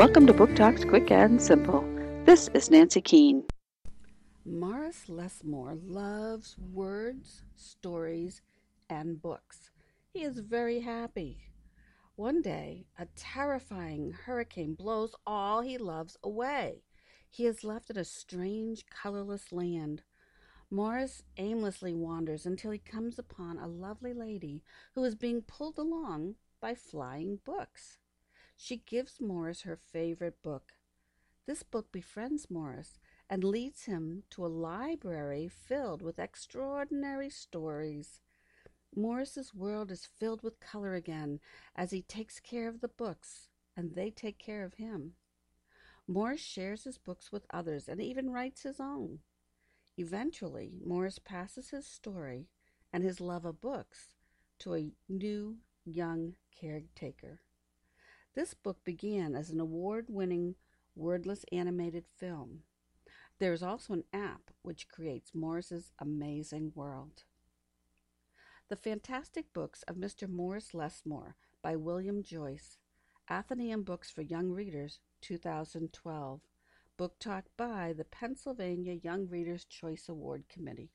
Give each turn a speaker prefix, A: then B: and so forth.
A: Welcome to Book Talks Quick and Simple. This is Nancy Keane.
B: Morris Lessmore loves words, stories, and books. He is very happy. One day, a terrifying hurricane blows all he loves away. He is left in a strange, colorless land. Morris aimlessly wanders until he comes upon a lovely lady who is being pulled along by flying books. She gives Morris her favorite book. This book befriends Morris and leads him to a library filled with extraordinary stories. Morris's world is filled with color again as he takes care of the books and they take care of him. Morris shares his books with others and even writes his own. Eventually, Morris passes his story and his love of books to a new young caretaker. This book began as an award winning wordless animated film. There is also an app which creates Morris's amazing world. The Fantastic Books of Mr. Morris Lessmore by William Joyce. Atheneum Books for Young Readers, 2012. Book Talk by the Pennsylvania Young Readers' Choice Award Committee.